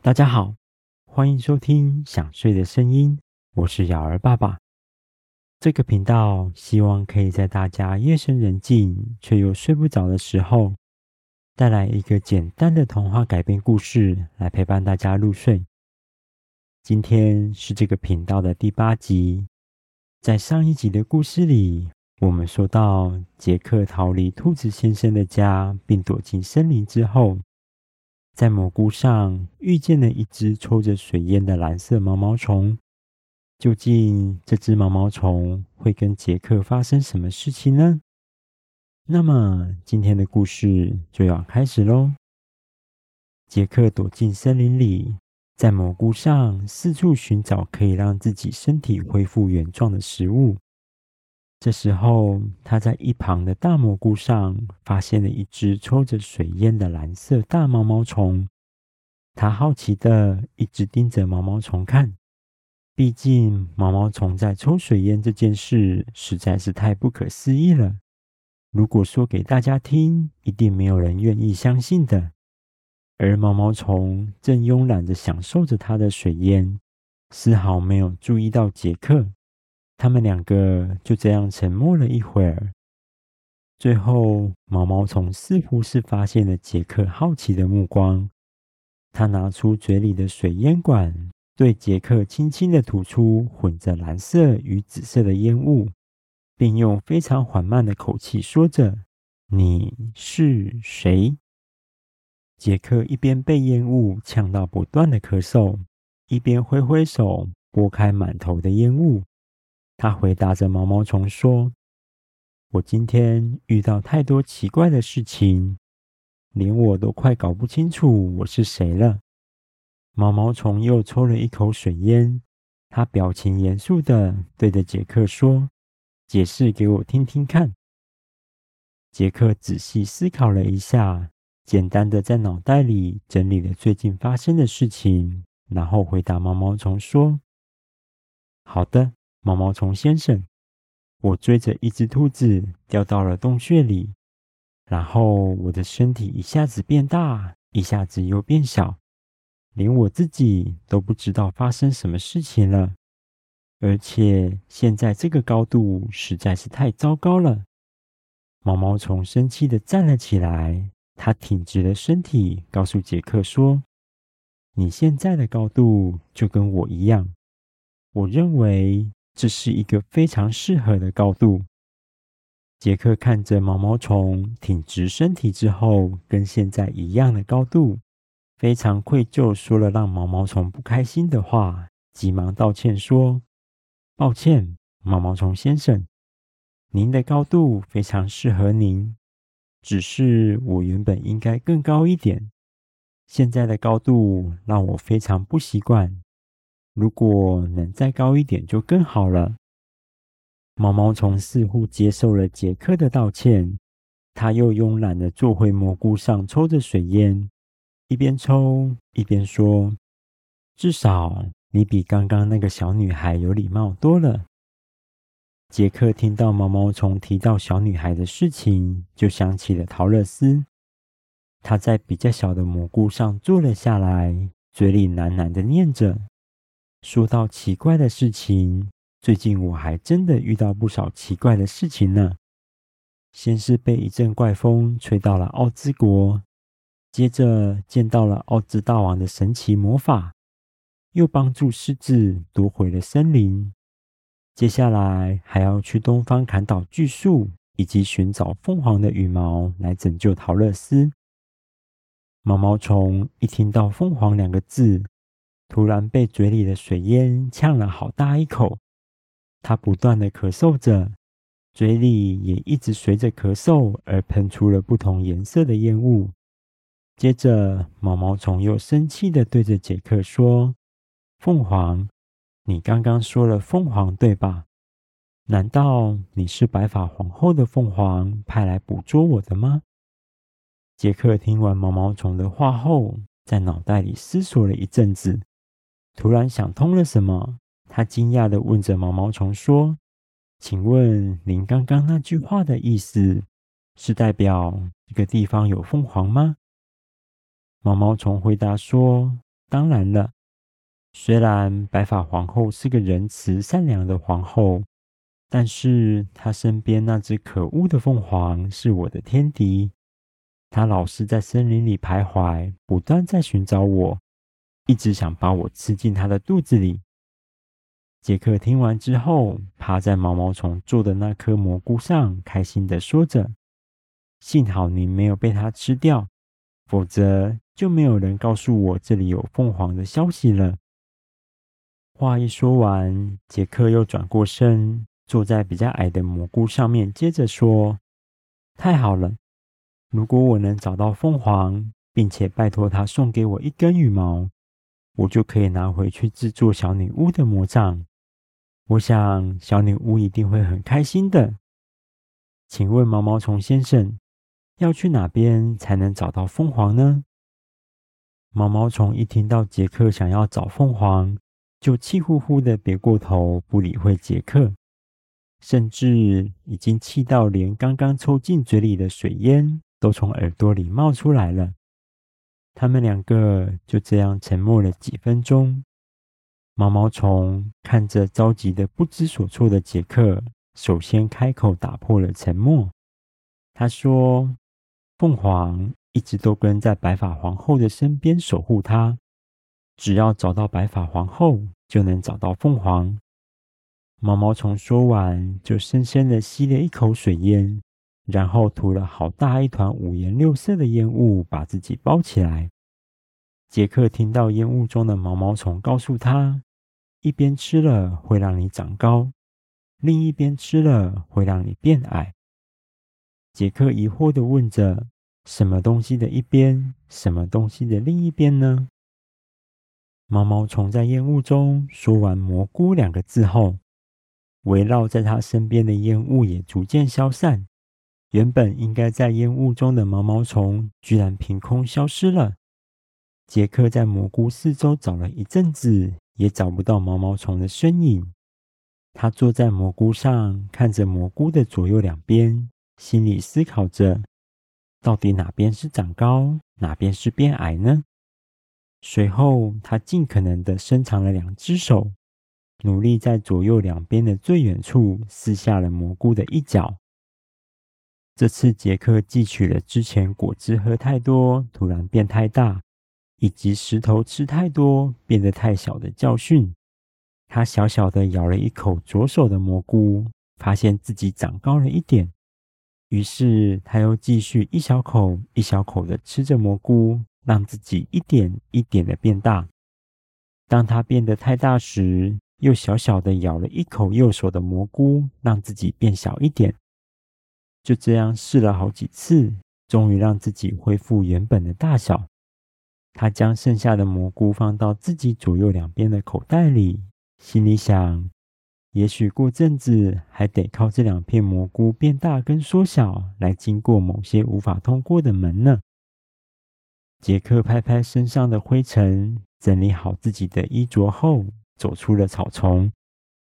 大家好，欢迎收听《想睡的声音》，我是雅儿爸爸。这个频道希望可以在大家夜深人静却又睡不着的时候，带来一个简单的童话改编故事，来陪伴大家入睡。今天是这个频道的第八集。在上一集的故事里，我们说到杰克逃离兔子先生的家，并躲进森林之后，在蘑菇上遇见了一只抽着水烟的蓝色毛毛虫。究竟这只毛毛虫会跟杰克发生什么事情呢？那么今天的故事就要开始喽。杰克躲进森林里，在蘑菇上四处寻找可以让自己身体恢复原状的食物。这时候，他在一旁的大蘑菇上发现了一只抽着水烟的蓝色大毛毛虫。他好奇的一直盯着毛毛虫看，毕竟毛毛虫在抽水烟这件事实在是太不可思议了。如果说给大家听，一定没有人愿意相信的。而毛毛虫正慵懒的享受着它的水烟，丝毫没有注意到杰克。他们两个就这样沉默了一会儿，最后毛毛虫似乎是发现了杰克好奇的目光，他拿出嘴里的水烟管，对杰克轻轻地吐出混着蓝色与紫色的烟雾，并用非常缓慢的口气说着：“你是谁？”杰克一边被烟雾呛到不断的咳嗽，一边挥挥手拨开满头的烟雾。他回答着毛毛虫说：“我今天遇到太多奇怪的事情，连我都快搞不清楚我是谁了。”毛毛虫又抽了一口水烟，他表情严肃的对着杰克说：“解释给我听听看。”杰克仔细思考了一下，简单的在脑袋里整理了最近发生的事情，然后回答毛毛虫说：“好的。”毛毛虫先生，我追着一只兔子掉到了洞穴里，然后我的身体一下子变大，一下子又变小，连我自己都不知道发生什么事情了。而且现在这个高度实在是太糟糕了。毛毛虫生气地站了起来，他挺直了身体，告诉杰克说：“你现在的高度就跟我一样，我认为。”这是一个非常适合的高度。杰克看着毛毛虫挺直身体之后，跟现在一样的高度，非常愧疚，说了让毛毛虫不开心的话，急忙道歉说：“抱歉，毛毛虫先生，您的高度非常适合您，只是我原本应该更高一点，现在的高度让我非常不习惯。”如果能再高一点就更好了。毛毛虫似乎接受了杰克的道歉，他又慵懒地坐回蘑菇上，抽着水烟，一边抽一边说：“至少你比刚刚那个小女孩有礼貌多了。”杰克听到毛毛虫提到小女孩的事情，就想起了桃乐丝。他在比较小的蘑菇上坐了下来，嘴里喃喃地念着。说到奇怪的事情，最近我还真的遇到不少奇怪的事情呢。先是被一阵怪风吹到了奥兹国，接着见到了奥兹大王的神奇魔法，又帮助狮子夺回了森林。接下来还要去东方砍倒巨树，以及寻找凤凰的羽毛来拯救桃乐丝。毛毛虫一听到“凤凰”两个字，突然被嘴里的水烟呛了好大一口，他不断的咳嗽着，嘴里也一直随着咳嗽而喷出了不同颜色的烟雾。接着，毛毛虫又生气的对着杰克说：“凤凰，你刚刚说了凤凰对吧？难道你是白发皇后的凤凰派来捕捉我的吗？”杰克听完毛毛虫的话后，在脑袋里思索了一阵子。突然想通了什么，他惊讶地问着毛毛虫说：“请问您刚刚那句话的意思是代表这个地方有凤凰吗？”毛毛虫回答说：“当然了，虽然白发皇后是个仁慈善良的皇后，但是她身边那只可恶的凤凰是我的天敌。它老是在森林里徘徊，不断在寻找我，一直想把我吃进他的肚子里。杰克听完之后，趴在毛毛虫做的那颗蘑菇上，开心地说着：“幸好您没有被它吃掉，否则就没有人告诉我这里有凤凰的消息了。”话一说完，杰克又转过身，坐在比较矮的蘑菇上面，接着说：“太好了！”如果我能找到凤凰，并且拜托他送给我一根羽毛，我就可以拿回去制作小女巫的魔杖。我想小女巫一定会很开心的。请问毛毛虫先生，要去哪边才能找到凤凰呢？毛毛虫一听到杰克想要找凤凰，就气呼呼的别过头，不理会杰克，甚至已经气到连刚刚抽进嘴里的水烟。都从耳朵里冒出来了。他们两个就这样沉默了几分钟。毛毛虫看着着急的不知所措的杰克，首先开口打破了沉默。他说：“凤凰一直都跟在白发皇后的身边守护她。只要找到白发皇后，就能找到凤凰。”毛毛虫说完，就深深的吸了一口水烟。然后吐了好大一团五颜六色的烟雾，把自己包起来。杰克听到烟雾中的毛毛虫告诉他：“一边吃了会让你长高，另一边吃了会让你变矮。”杰克疑惑地问着：“什么东西的一边，什么东西的另一边呢？”毛毛虫在烟雾中说完“蘑菇”两个字后，围绕在他身边的烟雾也逐渐消散。原本应该在烟雾中的毛毛虫，居然凭空消失了。杰克在蘑菇四周找了一阵子，也找不到毛毛虫的身影。他坐在蘑菇上，看着蘑菇的左右两边，心里思考着：到底哪边是长高，哪边是变矮呢？随后，他尽可能地伸长了两只手，努力在左右两边的最远处撕下了蘑菇的一角。这次杰克汲取了之前果汁喝太多突然变太大，以及石头吃太多变得太小的教训。他小小的咬了一口左手的蘑菇，发现自己长高了一点。于是他又继续一小口一小口的吃着蘑菇，让自己一点一点的变大。当他变得太大时，又小小的咬了一口右手的蘑菇，让自己变小一点。就这样试了好几次，终于让自己恢复原本的大小。他将剩下的蘑菇放到自己左右两边的口袋里，心里想：也许过阵子还得靠这两片蘑菇变大跟缩小来经过某些无法通过的门呢。杰克拍拍身上的灰尘，整理好自己的衣着后，走出了草丛。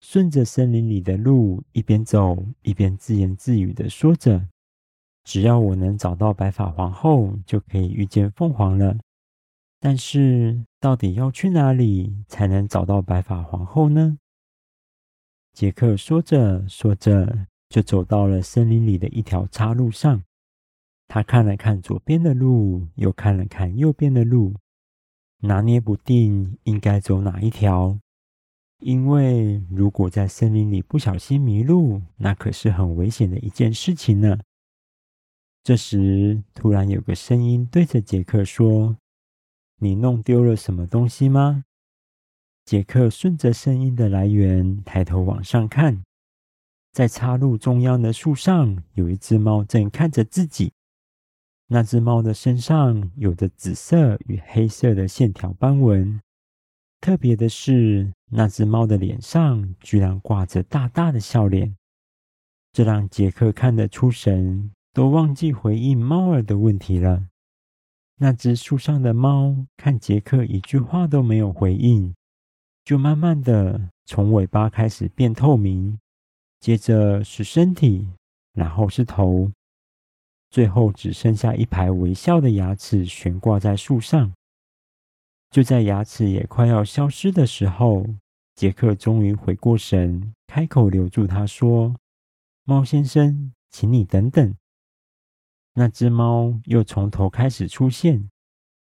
顺着森林里的路，一边走一边自言自语的说着：“只要我能找到白发皇后，就可以遇见凤凰了。但是，到底要去哪里才能找到白发皇后呢？”杰克说着说着，就走到了森林里的一条岔路上。他看了看左边的路，又看了看右边的路，拿捏不定应该走哪一条。因为如果在森林里不小心迷路，那可是很危险的一件事情呢。这时，突然有个声音对着杰克说：“你弄丢了什么东西吗？”杰克顺着声音的来源抬头往上看，在岔路中央的树上，有一只猫正看着自己。那只猫的身上有着紫色与黑色的线条斑纹。特别的是，那只猫的脸上居然挂着大大的笑脸，这让杰克看得出神，都忘记回应猫儿的问题了。那只树上的猫看杰克一句话都没有回应，就慢慢的从尾巴开始变透明，接着是身体，然后是头，最后只剩下一排微笑的牙齿悬挂在树上。就在牙齿也快要消失的时候，杰克终于回过神，开口留住他说：“猫先生，请你等等。”那只猫又从头开始出现，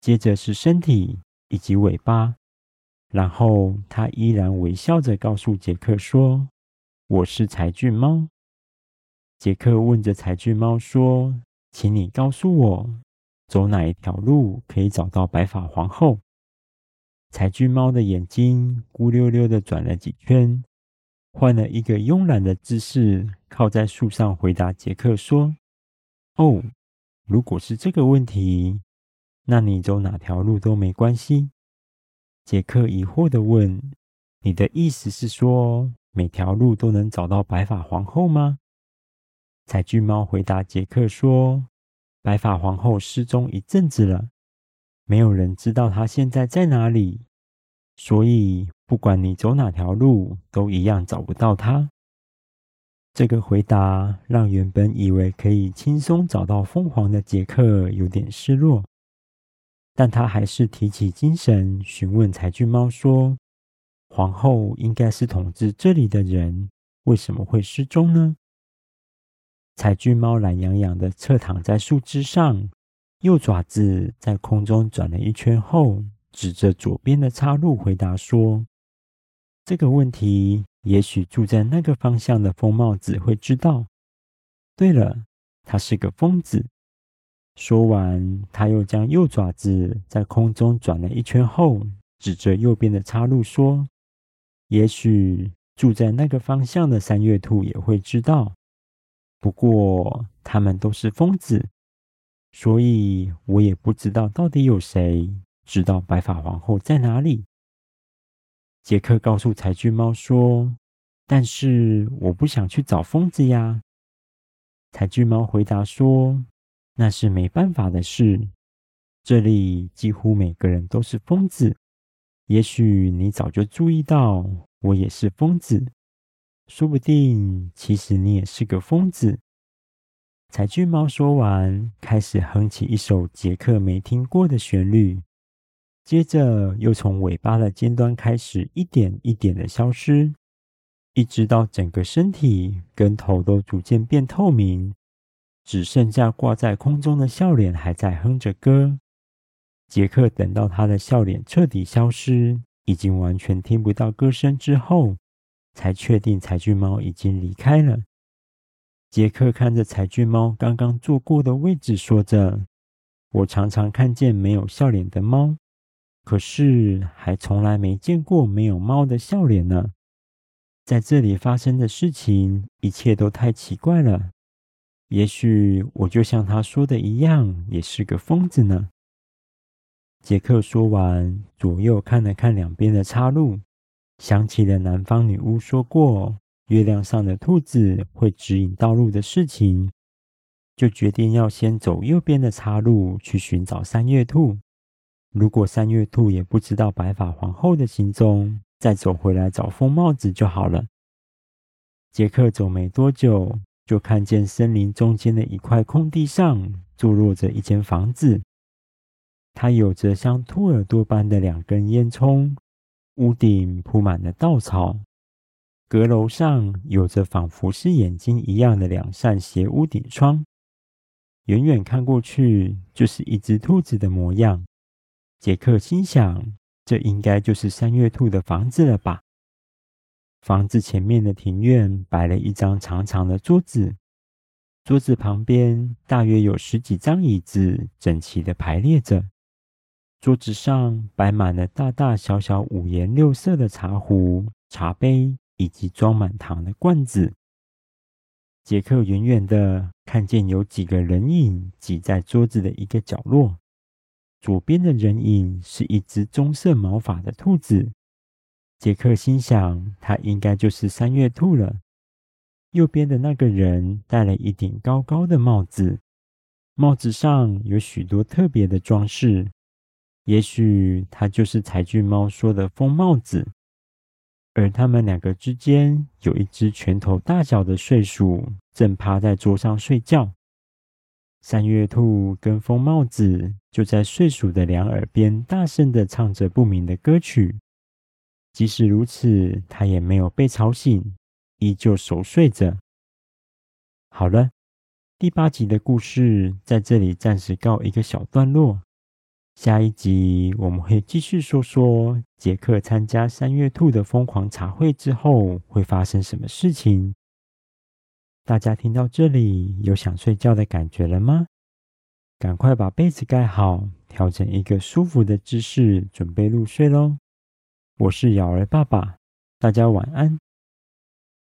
接着是身体以及尾巴，然后他依然微笑着告诉杰克说：“我是柴郡猫。”杰克问着柴郡猫说：“请你告诉我，走哪一条路可以找到白发皇后？”柴郡猫的眼睛咕溜溜的转了几圈，换了一个慵懒的姿势，靠在树上回答杰克说：“哦，如果是这个问题，那你走哪条路都没关系。”杰克疑惑的问：“你的意思是说，每条路都能找到白发皇后吗？”柴郡猫回答杰克说：“白发皇后失踪一阵子了。”没有人知道他现在在哪里，所以不管你走哪条路，都一样找不到他。这个回答让原本以为可以轻松找到凤凰的杰克有点失落，但他还是提起精神，询问柴郡猫说：“皇后应该是统治这里的人，为什么会失踪呢？”柴郡猫懒洋洋地侧躺在树枝上。右爪子在空中转了一圈后，指着左边的岔路回答说：“这个问题，也许住在那个方向的疯帽子会知道。对了，他是个疯子。”说完，他又将右爪子在空中转了一圈后，指着右边的岔路说：“也许住在那个方向的三月兔也会知道。不过，他们都是疯子。”所以我也不知道到底有谁知道白发皇后在哪里。杰克告诉柴郡猫说：“但是我不想去找疯子呀。”柴郡猫回答说：“那是没办法的事。这里几乎每个人都是疯子。也许你早就注意到我也是疯子，说不定其实你也是个疯子。”柴郡猫说完，开始哼起一首杰克没听过的旋律，接着又从尾巴的尖端开始一点一点的消失，一直到整个身体跟头都逐渐变透明，只剩下挂在空中的笑脸还在哼着歌。杰克等到他的笑脸彻底消失，已经完全听不到歌声之后，才确定柴郡猫已经离开了。杰克看着柴郡猫刚刚坐过的位置，说着：“我常常看见没有笑脸的猫，可是还从来没见过没有猫的笑脸呢。在这里发生的事情，一切都太奇怪了。也许我就像他说的一样，也是个疯子呢。”杰克说完，左右看了看两边的岔路，想起了南方女巫说过。月亮上的兔子会指引道路的事情，就决定要先走右边的岔路去寻找三月兔。如果三月兔也不知道白发皇后的行踪，再走回来找风帽子就好了。杰克走没多久，就看见森林中间的一块空地上坐落着一间房子，它有着像兔耳朵般的两根烟囱，屋顶铺满了稻草。阁楼上有着仿佛是眼睛一样的两扇斜屋顶窗，远远看过去就是一只兔子的模样。杰克心想，这应该就是三月兔的房子了吧？房子前面的庭院摆了一张长长的桌子，桌子旁边大约有十几张椅子，整齐的排列着。桌子上摆满了大大小小五颜六色的茶壶、茶杯。以及装满糖的罐子。杰克远远的看见有几个人影挤在桌子的一个角落。左边的人影是一只棕色毛发的兔子。杰克心想，他应该就是三月兔了。右边的那个人戴了一顶高高的帽子，帽子上有许多特别的装饰。也许他就是柴郡猫说的疯帽子。而他们两个之间有一只拳头大小的睡鼠，正趴在桌上睡觉。三月兔跟风帽子就在睡鼠的两耳边大声地唱着不明的歌曲。即使如此，他也没有被吵醒，依旧熟睡着。好了，第八集的故事在这里暂时告一个小段落。下一集我们会继续说说杰克参加三月兔的疯狂茶会之后会发生什么事情。大家听到这里有想睡觉的感觉了吗？赶快把被子盖好，调整一个舒服的姿势，准备入睡喽。我是尧儿爸爸，大家晚安。